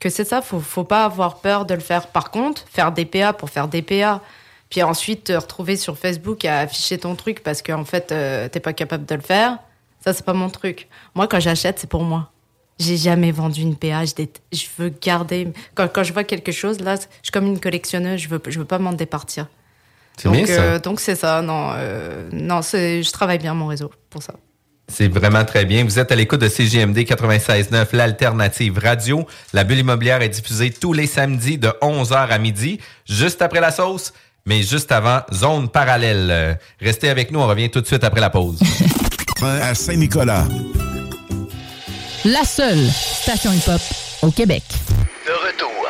que c'est ça, faut, faut pas avoir peur de le faire. Par contre, faire des PA pour faire des PA, puis ensuite te retrouver sur Facebook à afficher ton truc parce qu'en fait, euh, t'es pas capable de le faire, ça, c'est pas mon truc. Moi, quand j'achète, c'est pour moi. J'ai jamais vendu une PA. Je, dé- je veux garder. Quand, quand je vois quelque chose, là, je suis comme une collectionneuse. Je veux, je veux pas m'en départir. C'est donc, bien, ça. euh, donc c'est ça. Non, euh, non, je travaille bien mon réseau pour ça. C'est vraiment très bien. Vous êtes à l'écoute de CGMD 96.9, l'alternative radio. La bulle immobilière est diffusée tous les samedis de 11h à midi, juste après la sauce, mais juste avant, zone parallèle. Euh, Restez avec nous, on revient tout de suite après la pause. À Saint-Nicolas. La seule station hip-hop au Québec. De retour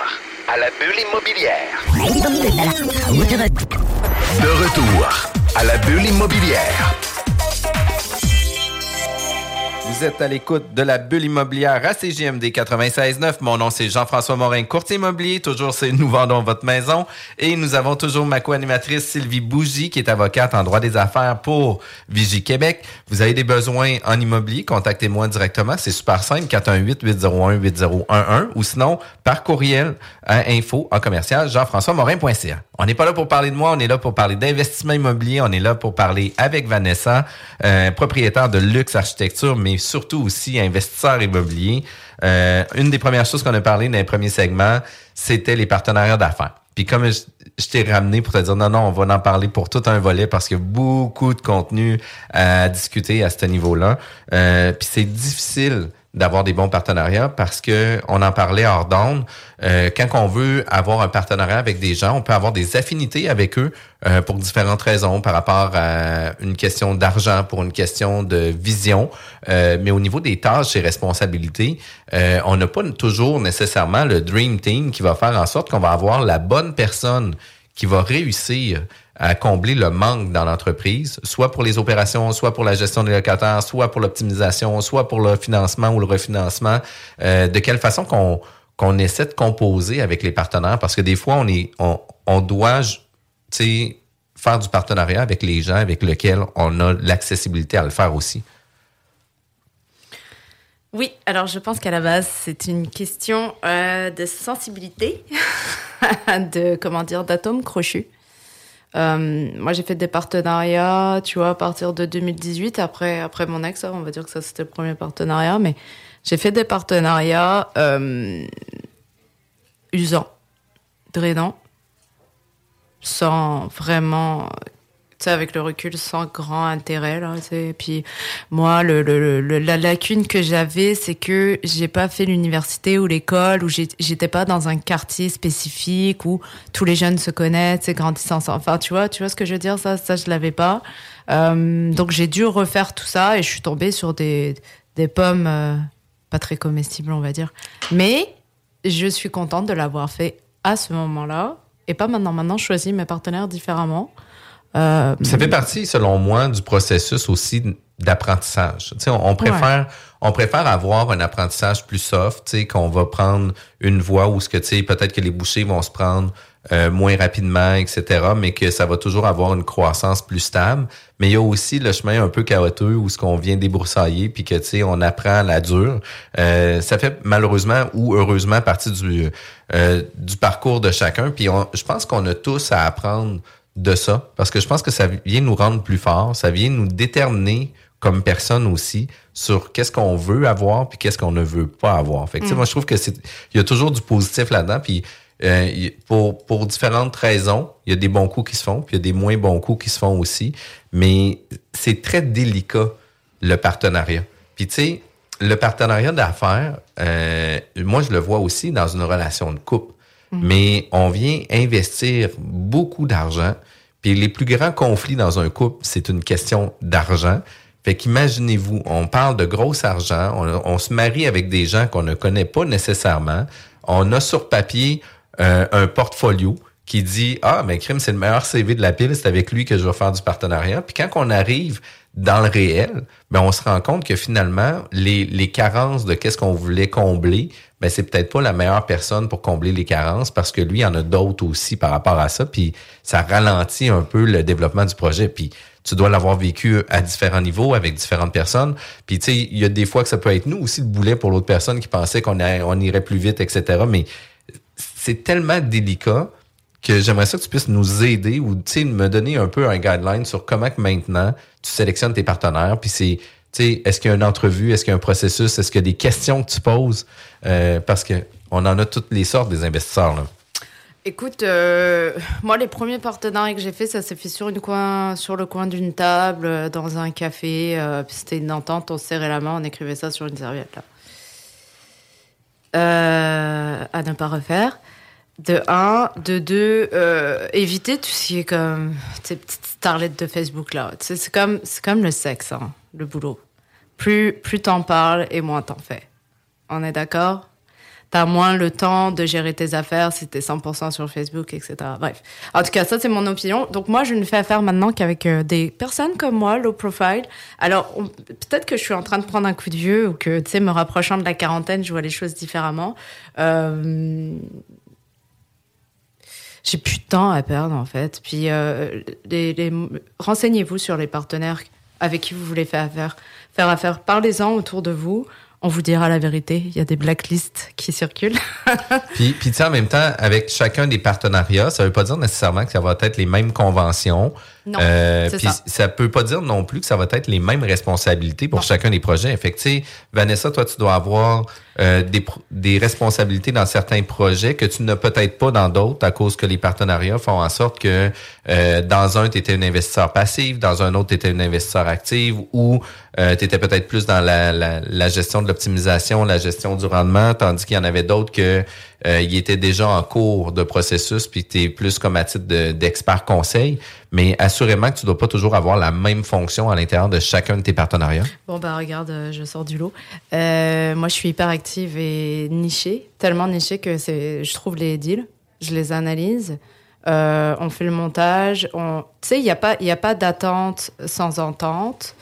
à la bulle immobilière. De retour à la bulle immobilière. Vous êtes à l'écoute de la bulle immobilière à CGMD 96.9. Mon nom, c'est Jean-François Morin, courtier immobilier. Toujours, c'est Nous vendons votre maison. Et nous avons toujours ma co-animatrice Sylvie Bougie, qui est avocate en droit des affaires pour Vigie Québec. Vous avez des besoins en immobilier, contactez-moi directement. C'est super simple, 418-801-8011 ou sinon par courriel à info en commercial jean-françois-morin.ca. On n'est pas là pour parler de moi, on est là pour parler d'investissement immobilier, on est là pour parler avec Vanessa, euh, propriétaire de Luxe Architecture, mais surtout aussi investisseur immobilier. Euh, une des premières choses qu'on a parlé dans les premiers segments, c'était les partenariats d'affaires. Puis comme je, je t'ai ramené pour te dire non, non, on va en parler pour tout un volet parce qu'il y a beaucoup de contenu à discuter à ce niveau-là. Euh, puis c'est difficile d'avoir des bons partenariats parce que on en parlait hors d'onde. Euh, quand on veut avoir un partenariat avec des gens, on peut avoir des affinités avec eux euh, pour différentes raisons, par rapport à une question d'argent, pour une question de vision. Euh, mais au niveau des tâches et responsabilités, on n'a pas toujours nécessairement le dream team qui va faire en sorte qu'on va avoir la bonne personne qui va réussir à combler le manque dans l'entreprise, soit pour les opérations, soit pour la gestion des locataires, soit pour l'optimisation, soit pour le financement ou le refinancement. Euh, de quelle façon qu'on qu'on essaie de composer avec les partenaires, parce que des fois, on est on, on doit faire du partenariat avec les gens avec lesquels on a l'accessibilité à le faire aussi. Oui, alors je pense qu'à la base, c'est une question euh, de sensibilité, de comment dire, d'atomes crochus. Euh, moi, j'ai fait des partenariats, tu vois, à partir de 2018, après, après mon ex, on va dire que ça c'était le premier partenariat, mais j'ai fait des partenariats euh, usants, drainants, sans vraiment avec le recul, sans grand intérêt. Là, puis moi, la lacune que j'avais, c'est que j'ai pas fait l'université ou l'école, où j'étais pas dans un quartier spécifique où tous les jeunes se connaissent, et grandissent ensemble. Enfin, tu vois, tu vois ce que je veux dire? Ça, ça, je l'avais pas. Euh, donc j'ai dû refaire tout ça et je suis tombée sur des, des pommes euh, pas très comestibles, on va dire. Mais je suis contente de l'avoir fait à ce moment-là et pas maintenant. Maintenant, je choisis mes partenaires différemment. Euh, ça fait partie, selon moi, du processus aussi d'apprentissage. Tu on, on préfère, on préfère avoir un apprentissage plus soft, tu sais, qu'on va prendre une voie où ce que tu sais, peut-être que les bouchées vont se prendre euh, moins rapidement, etc., mais que ça va toujours avoir une croissance plus stable. Mais il y a aussi le chemin un peu chaotique où ce qu'on vient débroussailler, puis que tu sais, on apprend à la dure. Euh, ça fait malheureusement ou heureusement partie du du parcours de chacun. Puis je pense qu'on a tous à apprendre de ça, parce que je pense que ça vient nous rendre plus forts, ça vient nous déterminer comme personne aussi sur qu'est-ce qu'on veut avoir puis qu'est-ce qu'on ne veut pas avoir. Fait que, mm. moi, je trouve que c'est, il y a toujours du positif là-dedans. Puis euh, pour, pour différentes raisons, il y a des bons coups qui se font, puis il y a des moins bons coups qui se font aussi. Mais c'est très délicat le partenariat. Puis tu sais, le partenariat d'affaires, euh, moi je le vois aussi dans une relation de couple. Mhm. Mais on vient investir beaucoup d'argent. Puis les plus grands conflits dans un couple, c'est une question d'argent. Fait qu'imaginez-vous, on parle de gros argent, on, se marie avec des gens qu'on ne connaît pas nécessairement. On a sur papier euh, un portfolio qui dit ah mais crime c'est le meilleur CV de la pile, c'est avec lui que je vais faire du partenariat. Puis quand on arrive dans le réel, ben on se rend compte que finalement les, les carences de qu'est-ce qu'on voulait combler, ben c'est peut-être pas la meilleure personne pour combler les carences parce que lui il y en a d'autres aussi par rapport à ça, puis ça ralentit un peu le développement du projet. Puis tu dois l'avoir vécu à différents niveaux avec différentes personnes. Puis tu sais, il y a des fois que ça peut être nous aussi le boulet pour l'autre personne qui pensait qu'on on irait plus vite, etc. Mais c'est tellement délicat que j'aimerais ça que tu puisses nous aider ou me donner un peu un guideline sur comment que maintenant tu sélectionnes tes partenaires. Puis c'est, est-ce qu'il y a une entrevue, est-ce qu'il y a un processus, est-ce qu'il y a des questions que tu poses? Euh, parce que on en a toutes les sortes des investisseurs. Là. Écoute, euh, moi, les premiers partenariats que j'ai fait, ça s'est fait sur, une coin, sur le coin d'une table, euh, dans un café. c'était une entente, on se serrait la main, on écrivait ça sur une serviette. Là. à ne pas refaire. De un, de deux, euh, éviter tout ce qui est comme ces petites starlettes de Facebook là. C'est comme, comme le sexe, hein, le boulot. Plus, plus t'en parles et moins t'en fais. On est d'accord? T'as moins le temps de gérer tes affaires si t'es 100% sur Facebook, etc. Bref. En tout cas, ça, c'est mon opinion. Donc, moi, je ne fais affaire maintenant qu'avec euh, des personnes comme moi, low profile. Alors, peut-être que je suis en train de prendre un coup de vieux ou que, tu sais, me rapprochant de la quarantaine, je vois les choses différemment. Euh, j'ai plus de temps à perdre en fait. Puis euh, les, renseignez-vous sur les partenaires avec qui vous voulez faire affaire. Faire affaire, parlez-en autour de vous on vous dira la vérité. Il y a des blacklists qui circulent. puis, puis en même temps, avec chacun des partenariats, ça veut pas dire nécessairement que ça va être les mêmes conventions. Non, euh, puis ça. ça peut pas dire non plus que ça va être les mêmes responsabilités pour chacun des projets. Fait Vanessa, toi, tu dois avoir euh, des, des responsabilités dans certains projets que tu n'as peut-être pas dans d'autres à cause que les partenariats font en sorte que euh, dans un, tu étais un investisseur passif, dans un autre, tu étais un investisseur actif ou euh, tu étais peut-être plus dans la, la, la gestion de l'optimisation, la gestion du rendement, tandis qu'il y en avait d'autres que euh, il était déjà en cours de processus, puis tu es plus comme à titre d'expert conseil. Mais assurément que tu dois pas toujours avoir la même fonction à l'intérieur de chacun de tes partenariats. Bon, bah regarde, euh, je sors du lot. Euh, moi, je suis hyper active et nichée, tellement nichée que je trouve les deals, je les analyse. on fait le montage. On... Tu sais, il n'y a pas, il a pas d'attente sans entente.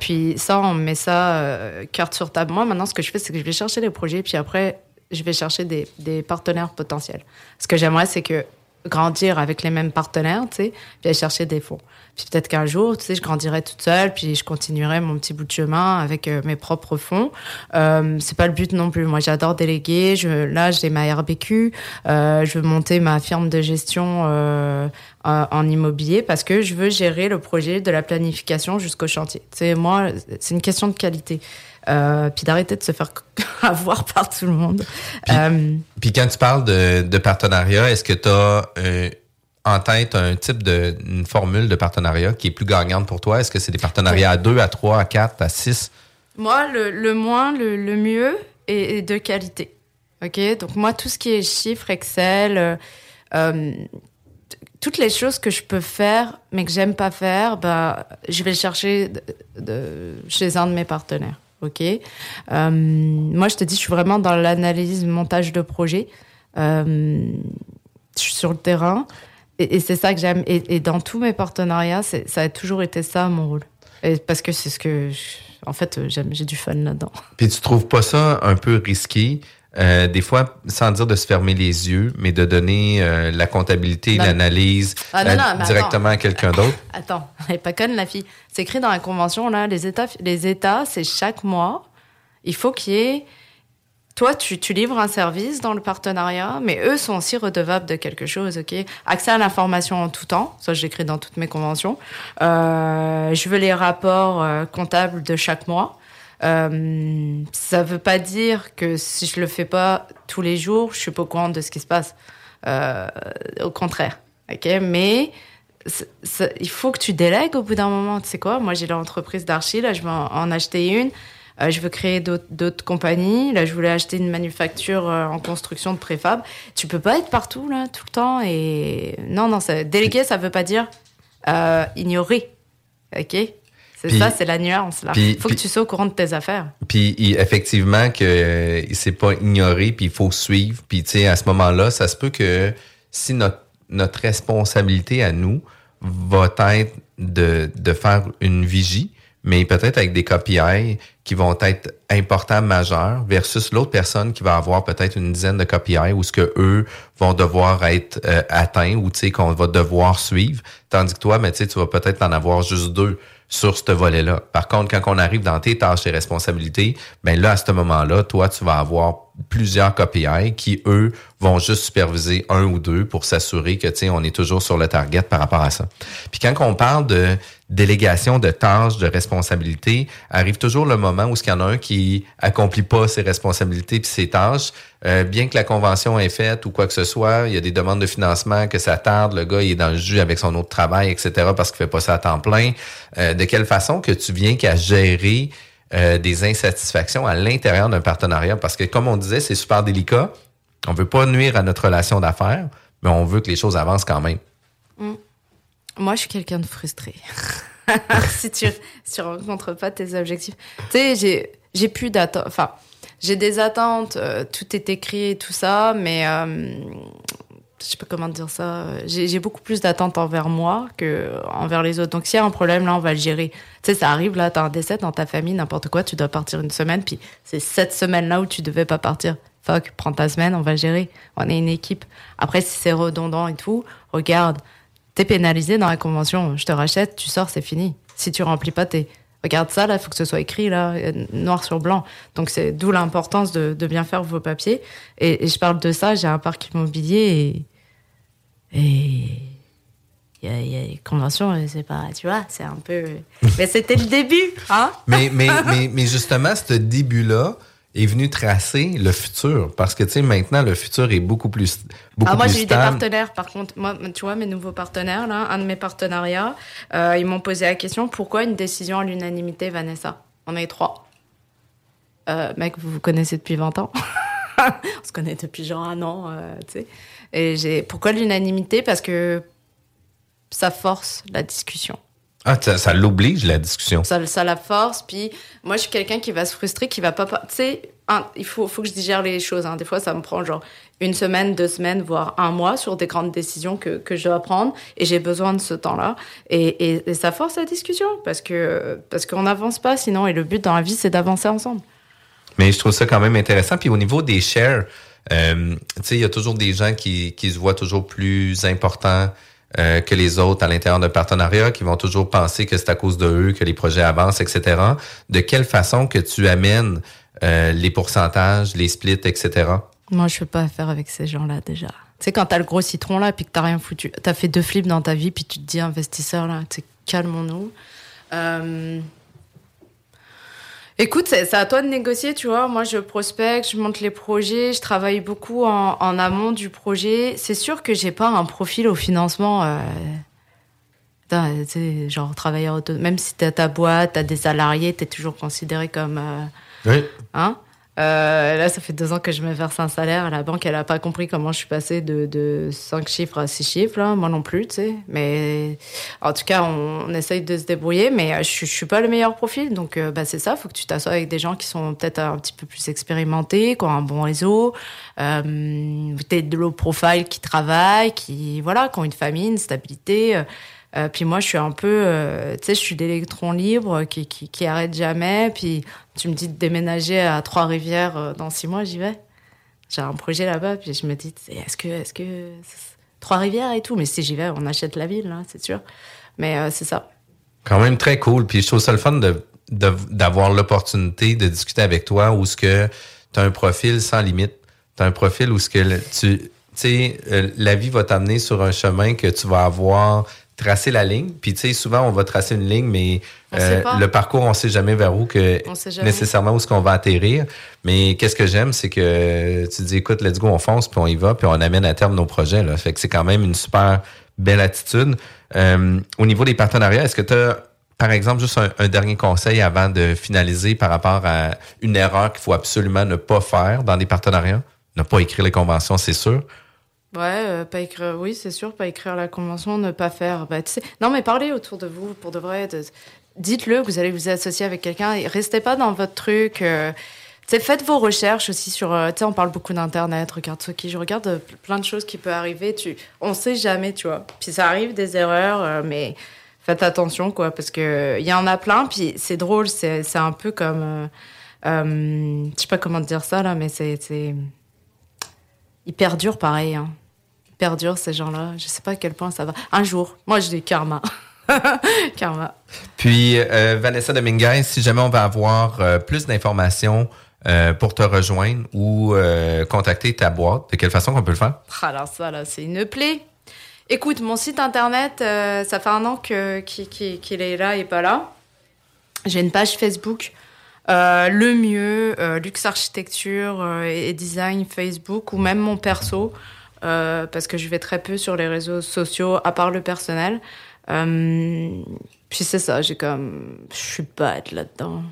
Puis ça, on met ça euh, carte sur table. Moi, maintenant, ce que je fais, c'est que je vais chercher des projets, puis après, je vais chercher des, partenaires potentiels. Ce que j'aimerais, c'est que grandir avec les mêmes partenaires, tu sais, puis aller chercher des fonds. Puis peut-être qu'un jour, tu sais, je grandirai toute seule, puis je continuerai mon petit bout de chemin avec euh, mes propres fonds. Euh, c'est pas le but non plus. Moi, j'adore déléguer. Là, j'ai ma RBQ. Euh, je veux monter ma firme de gestion euh, en immobilier parce que je veux gérer le projet de la planification jusqu'au chantier. Tu sais, moi, c'est une question de qualité. Euh, puis d'arrêter de se faire avoir par tout le monde. Euh, Puis quand tu parles de, de partenariat, est-ce que tu as en tête un type de une formule de partenariat qui est plus gagnante pour toi? Est-ce que c'est des partenariats à 2, à 3, à 4, à 6? Moi, le, le moins, le, le mieux est, est de qualité. OK? Donc, moi, tout ce qui est chiffres, Excel, euh, euh, toutes les choses que je peux faire, mais que j'aime pas faire, bah, je vais le chercher de- de- chez un de mes partenaires. OK? Euh, moi, je te dis, je suis vraiment dans l'analyse, montage de projet. Euh, je suis sur le terrain. Et, c'est ça que j'aime. Et, dans tous mes partenariats, ça a toujours été ça, mon rôle. Parce que c'est ce que. en fait, j'aime, j'ai du fun là-dedans. Puis tu trouves pas ça un peu risqué? Euh, des fois, sans dire de se fermer les yeux, mais de donner euh, la comptabilité, l'analyse Ah, euh, directement à quelqu'un d'autre. Attends, elle est pas conne, la fille. C'est écrit dans la convention, là, les États, les États c'est chaque mois. Il faut qu'il y ait. Toi, tu, tu livres un service dans le partenariat, mais eux sont aussi redevables de quelque chose, OK? Accès à l'information en tout temps, ça j'écris dans toutes mes conventions. Je veux les rapports comptables de chaque mois. Euh, ça veut pas dire que si je le fais pas tous les jours, je suis pas au courant de ce qui se passe. Euh, au contraire, ok? Mais il faut que tu délègues au bout d'un moment. Tu sais quoi? Moi, j'ai l'entreprise d'archi. Là, je veux en, acheter une. Euh, je veux créer d'autres compagnies. Là, je voulais acheter une manufacture euh, en construction de préfab. Tu peux pas être partout là tout le temps. Et non, non, déléguer, ça veut pas dire ignorer. Ok? C'est ça, c'est la nuance là. Il faut puis- que tu sois au courant de tes affaires. Puis effectivement que euh, c'est pas ignoré, puis il faut suivre. Puis tu sais, à ce moment-là, ça se peut que si notre, notre responsabilité à nous va être de, de faire une vigie, mais peut-être avec des KPI qui vont être importants, majeurs, versus l'autre personne qui va avoir peut-être une dizaine de KPI où ce que eux vont devoir être euh, atteints ou tu sais qu'on va devoir suivre, tandis que toi, mais tu sais, tu vas peut-être en avoir juste deux sur ce volet-là. Par contre, quand on arrive dans tes tâches et responsabilités, ben là, à ce moment-là, toi, tu vas avoir plusieurs KPI qui, eux, vont juste superviser un ou deux pour s'assurer que, tu on est toujours sur le target par rapport à ça. Puis quand on parle de délégation de tâches, de responsabilités, arrive toujours le moment où il y en a un qui accomplit pas ses responsabilités puis ses tâches, euh, bien que la convention est faite ou quoi que ce soit, il y a des demandes de financement que ça tarde, le gars il est dans le jus avec son autre travail, etc. parce qu'il fait pas ça à temps plein. Euh, de quelle façon que tu viens qu'à gérer euh, des insatisfactions à l'intérieur d'un partenariat? Parce que comme on disait, c'est super délicat. On veut pas nuire à notre relation d'affaires, mais on veut que les choses avancent quand même. Mm. Moi, je suis quelqu'un de frustré. si tu si rencontres pas tes objectifs, tu sais, j'ai j'ai plus d'attentes. Enfin, j'ai des attentes. euh, tout est écrit tout ça, mais euh, je sais pas comment dire ça. J'ai j'ai beaucoup plus d'attentes envers moi que envers les autres. Donc, s'il y a un problème, là, on va le gérer. Tu sais, ça arrive là, t'as un décès dans ta famille, n'importe quoi, tu dois partir une semaine, puis c'est cette semaine-là où tu devais pas partir. Fuck, prends ta semaine, on va le gérer. On est une équipe. Après, si c'est redondant et tout, regarde, t'es pénalisé dans la convention. Je te rachète, tu sors, c'est fini. Si tu remplis pas tes. Regarde ça, là, il faut que ce soit écrit, là, euh, noir sur blanc. Donc, c'est d'où l'importance de, de bien faire vos papiers. Et, et je parle de ça, j'ai un parc immobilier et. Et. Il y a, il y a les conventions, euh, c'est pas. Tu vois, c'est un peu. Mais c'était le début, hein? Mais, mais, mais, mais justement, ce début-là est venu tracer le futur. Parce que, tu sais, maintenant, le futur est beaucoup plus, beaucoup Ah, moi, j'ai eu des partenaires, par contre. Moi, tu vois, mes nouveaux partenaires, là, un de mes partenariats, euh, ils m'ont posé la question pourquoi une décision à l'unanimité, Vanessa? On est trois. Euh, mec, vous vous connaissez depuis 20 ans On se connaît depuis genre un an, euh, tu sais. Et j'ai. Pourquoi l'unanimité? Parce que ça force la discussion. Ah, ça, ça l'oblige, la discussion. Ça, ça la force. Puis moi, je suis quelqu'un qui va se frustrer, qui va pas. Tu sais, il faut, faut que je digère les choses. Hein. Des fois, ça me prend genre une semaine, deux semaines, voire un mois sur des grandes décisions que, que je dois prendre. Et j'ai besoin de ce temps-là. Et, et, et, ça force la discussion parce que parce qu'on n'avance pas sinon. Et le but dans la vie, c'est d'avancer ensemble. Mais je trouve ça quand même intéressant. Puis au niveau des shares, euh, tu sais, il y a toujours des gens qui, qui se voient toujours plus importants euh, que les autres à l'intérieur d'un partenariat, qui vont toujours penser que c'est à cause de eux que les projets avancent, etc. De quelle façon que tu amènes euh, les pourcentages, les splits, etc. Moi, je peux pas faire avec ces gens-là déjà. Tu sais, quand t'as le gros citron là, puis que t'as rien foutu, t'as fait deux flips dans ta vie, puis tu te dis investisseur là, calmons-nous. Euh... Écoute, c'est à toi de négocier, tu vois. Moi, je prospecte, je monte les projets, je travaille beaucoup en, en amont du projet. C'est sûr que j'ai pas un profil au financement. Euh... Genre travailleur autonome. Même si t'as ta boîte, t'as des salariés, t'es toujours considéré comme. Euh... Oui. Hein? Euh, là, ça fait deux ans que je me verse un salaire. La banque, elle a pas compris comment je suis passée de, de 5 chiffres à 6 chiffres. Là. Moi non plus, tu sais. Mais en tout cas, on, on, essaye de se débrouiller. Mais euh, je, je suis pas le meilleur profil. Donc, euh, bah, c'est ça. faut que tu t'assoies avec des gens qui sont peut-être un petit peu plus expérimentés, qui ont un bon réseau, euh, peut-être de low profile qui travaillent, qui, voilà, qui ont une famille, une stabilité. Euh, puis moi, je suis un peu, euh, tu sais, je suis d'électron libre qui, qui, qui, arrête jamais. Puis tu me dis de déménager à Trois-Rivières euh, dans six mois, j'y vais. J'ai un projet là-bas, puis je me dis, est-ce que, est-ce que Trois-Rivières et tout? Mais si j'y vais, on achète la ville, là, c'est sûr. Mais euh, c'est ça. Quand même très cool. Puis je trouve ça le fun de d'avoir l'opportunité de discuter avec toi où ce que tu as un profil sans limite. Tu as un profil où ce que tu, tu sais, la vie va t'amener sur un chemin que tu vas avoir tracer la ligne. Puis tu sais, souvent on va tracer une ligne, mais euh, le parcours, on sait jamais vers où que nécessairement où est-ce qu'on va atterrir. Mais qu'est-ce que j'aime, c'est que tu dis écoute, let's go, on fonce, puis on y va, puis on amène à terme nos projets. Là. Fait que c'est quand même une super belle attitude. Euh, au niveau des partenariats, est-ce que tu as par exemple, juste un, un, dernier conseil avant de finaliser par rapport à une erreur qu'il faut absolument ne pas faire dans des partenariats? Ne pas écrire les conventions, c'est sûr. Ouais, euh, pas écrire, oui, c'est sûr, pas écrire la convention, ne pas faire. Bah, non, mais parlez autour de vous pour de vrai. De, Dites-le que vous allez vous associer avec quelqu'un restez pas dans votre truc. Euh, faites vos recherches aussi sur. Euh, on parle beaucoup d'internet. Regarde ce qui, je regarde euh, plein de choses qui peuvent arriver. Tu, on sait jamais, tu vois. Puis ça arrive des erreurs, euh, mais faites attention, quoi, parce que il y en a plein. Puis c'est drôle, c'est, un peu comme. je sais pas comment dire ça là, mais c'est hyper dur, pareil. Hein perdure, ces gens-là. Je sais pas à quel point ça va. Un jour, moi je dis karma. karma. Puis, euh, Vanessa Dominguez, si jamais on va avoir euh, plus d'informations euh, pour te rejoindre ou contacter ta boîte, de quelle façon on peut le faire? Alors ça, là, c'est une plaie. Écoute, mon site internet, ça fait un an que, qu'il, qu'il est là et pas là. J'ai une page Facebook. Euh, le mieux, Luxe Architecture et Design Facebook ou même mon perso. Euh, parce que je vais très peu sur les réseaux sociaux, à part le personnel. Euh, puis c'est ça, j'ai comme. Je suis bête là-dedans.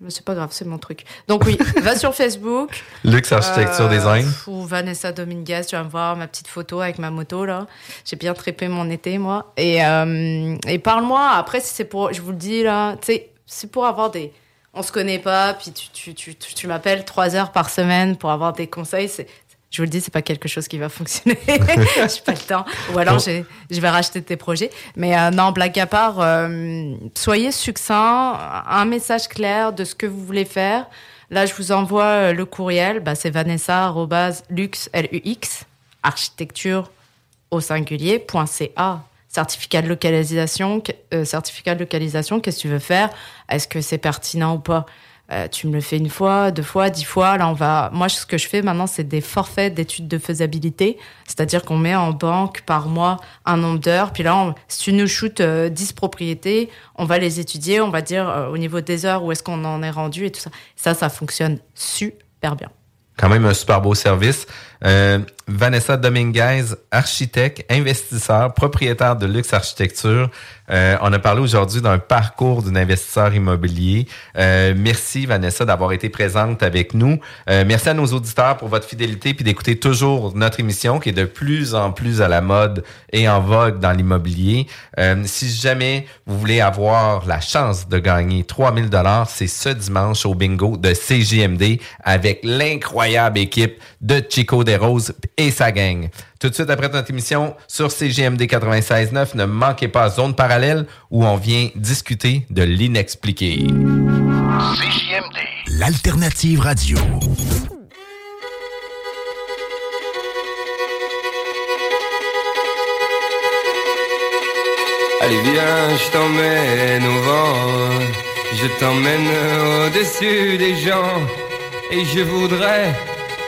Mais c'est pas grave, c'est mon truc. Donc oui, va sur Facebook. Luxe Architecture euh, Design. Ou Vanessa Dominguez, tu vas voir ma petite photo avec ma moto là. J'ai bien trépé mon été, moi. Et, euh, et parle-moi, après, si c'est pour. Je vous le dis là, tu sais, c'est pour avoir des. On se connaît pas, puis tu, tu, tu, tu, tu m'appelles trois heures par semaine pour avoir des conseils. Je vous le dis, c'est pas quelque chose qui va fonctionner. J'ai pas le temps. Ou alors, je vais racheter tes projets. Mais euh, non, blague à part, euh, soyez succinct, un message clair de ce que vous voulez faire. Là, je vous envoie euh, le courriel. Bah, c'est vanessa.lux, L-U-X, architecture au singulier.ca. Certificat de localisation, euh, certificat de localisation, qu'est-ce que tu veux faire? Est-ce que c'est pertinent ou pas? Euh, tu me le fais une fois, deux fois, dix fois. Là, on va. Moi, ce que je fais maintenant, c'est des forfaits d'études de faisabilité. C'est-à-dire qu'on met en banque par mois un nombre d'heures. Puis là, si tu nous shootes euh, 10 propriétés, on va les étudier. On va dire euh, au niveau des heures où est-ce qu'on en est rendu et tout ça. Ça, ça fonctionne super bien quand même un super beau service. Euh, Vanessa Dominguez, architecte, investisseur, propriétaire de Luxe Architecture. Euh, on a parlé aujourd'hui d'un parcours d'un investisseur immobilier. Euh, merci Vanessa d'avoir été présente avec nous. Euh, merci à nos auditeurs pour votre fidélité puis d'écouter toujours notre émission qui est de plus en plus à la mode et en vogue dans l'immobilier. si jamais vous voulez avoir la chance de gagner 3000 dollars, c'est ce dimanche au bingo de CJMD avec l'incroyable équipe de Chico Desroses et sa gang. Tout de suite après notre émission sur CGMD 96.9, ne manquez pas Zone Parallèle où on vient discuter de l'inexpliqué. CGMD, l'alternative radio. Allez viens, je t'emmène au vent, je t'emmène au-dessus des gens, et je voudrais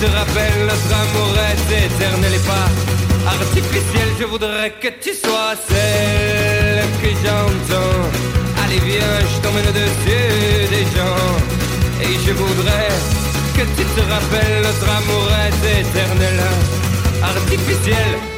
te rappelles, notre amour est éternel et pas artificiel. Je voudrais que tu sois celle que j'entends. Allez, viens, je t'emmène au-dessus des gens. Et je voudrais que tu te rappelles, notre amour est éternel, artificiel.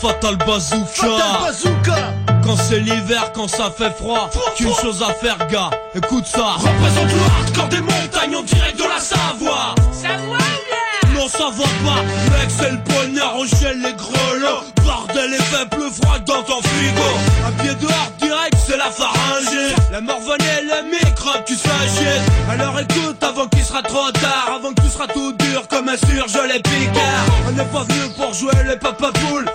Fatal Bazooka. Fatal Bazooka. Quand c'est l'hiver, quand ça fait froid, qu'une chose à faire gars, écoute ça. Représente le hardcore des montagnes en direct de la Savoie. Savoie Non ça va pas, mec c'est le bonheur, on gèle les grelots. Bordel et fait plus froid dans ton frigo. Un pied dehors direct, c'est la pharyngée. La morvonne et le microbe, tu s'agites. Alors écoute avant qu'il sera trop tard, avant que tu seras tout dur comme un surgelé picard. On n'est pas venu pour jouer les papa poules.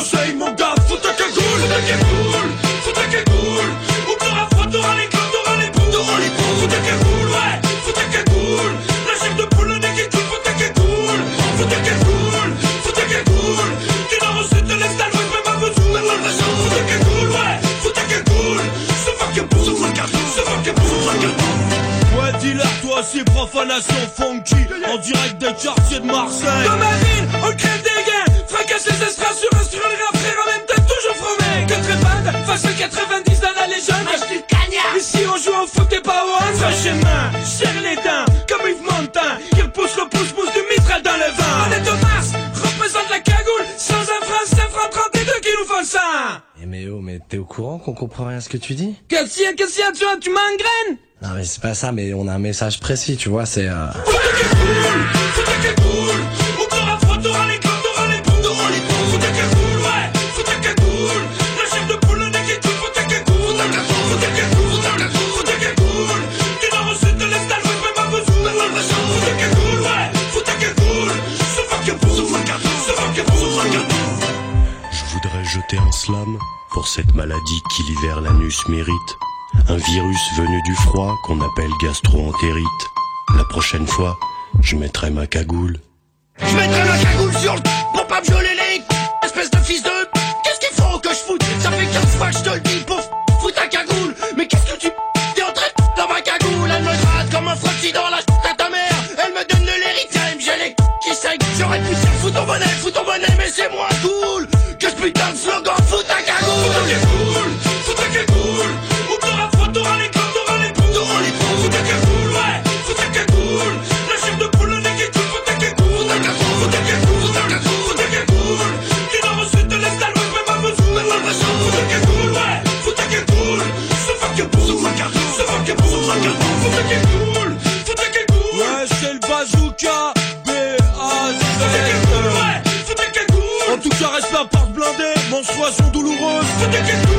Conseil mon gars, faut ta cagoule Faut ta cagoule, faut ta cagoule Ou t'auras froid, t'auras les clous, t'auras les boules T'auras les boules, faut ta cagoule, ouais Faut ta cagoule La chef de poule, le nez qui coule, faut ta cagoule Faut ta cagoule, faut ta cagoule Tu n'as reçu de l'estal, ouais, même pas besoin Faut ta cagoule, ouais Faut ta cagoule Ce fucking pour, ce fucking pour, ce fucking pour, ce fucking pour Ouais, dealer, toi aussi, profanation funky En direct des quartiers de Marseille Dans ma ville, on crève des chez 90 dans la légende. Mange du cagna. Ici on joue au foot et pas au hand. Sans main, serre les dents, comme Yves Montand. Qui repousse le pouce-pouce du mitral dans le vent. On est Thomas, représente la cagoule. Sans un franc, 5 qui nous font ça. Eh mais oh, mais t'es au courant qu'on comprend rien à ce que tu dis? Qu'est-ce qu'il y a, qu'est-ce qu'il y a, tu, vois, tu m'engraines? Non mais c'est pas ça, mais on a un message précis, tu vois, c'est... Euh... pour cette maladie qui l'hiver l'anus mérite, un virus venu du froid qu'on appelle gastro-entérite. La prochaine fois, je mettrai ma cagoule. Je mettrai ma cagoule sur le pour pas violer les espèce de fils de Qu'est-ce qu'il faut que je foute? Ça fait 15 fois que je te le dis, pauvre fous ta cagoule. Mais qu'est-ce que tu t'es en train de dans ma cagoule? Elle me gratte comme un frottis dans la à ta mère. Elle me donne de l'héritage, j'ai les qui saignent. J'aurais pu dire fous ton bonnet, fous ton bonnet, mais c'est moi. That's what you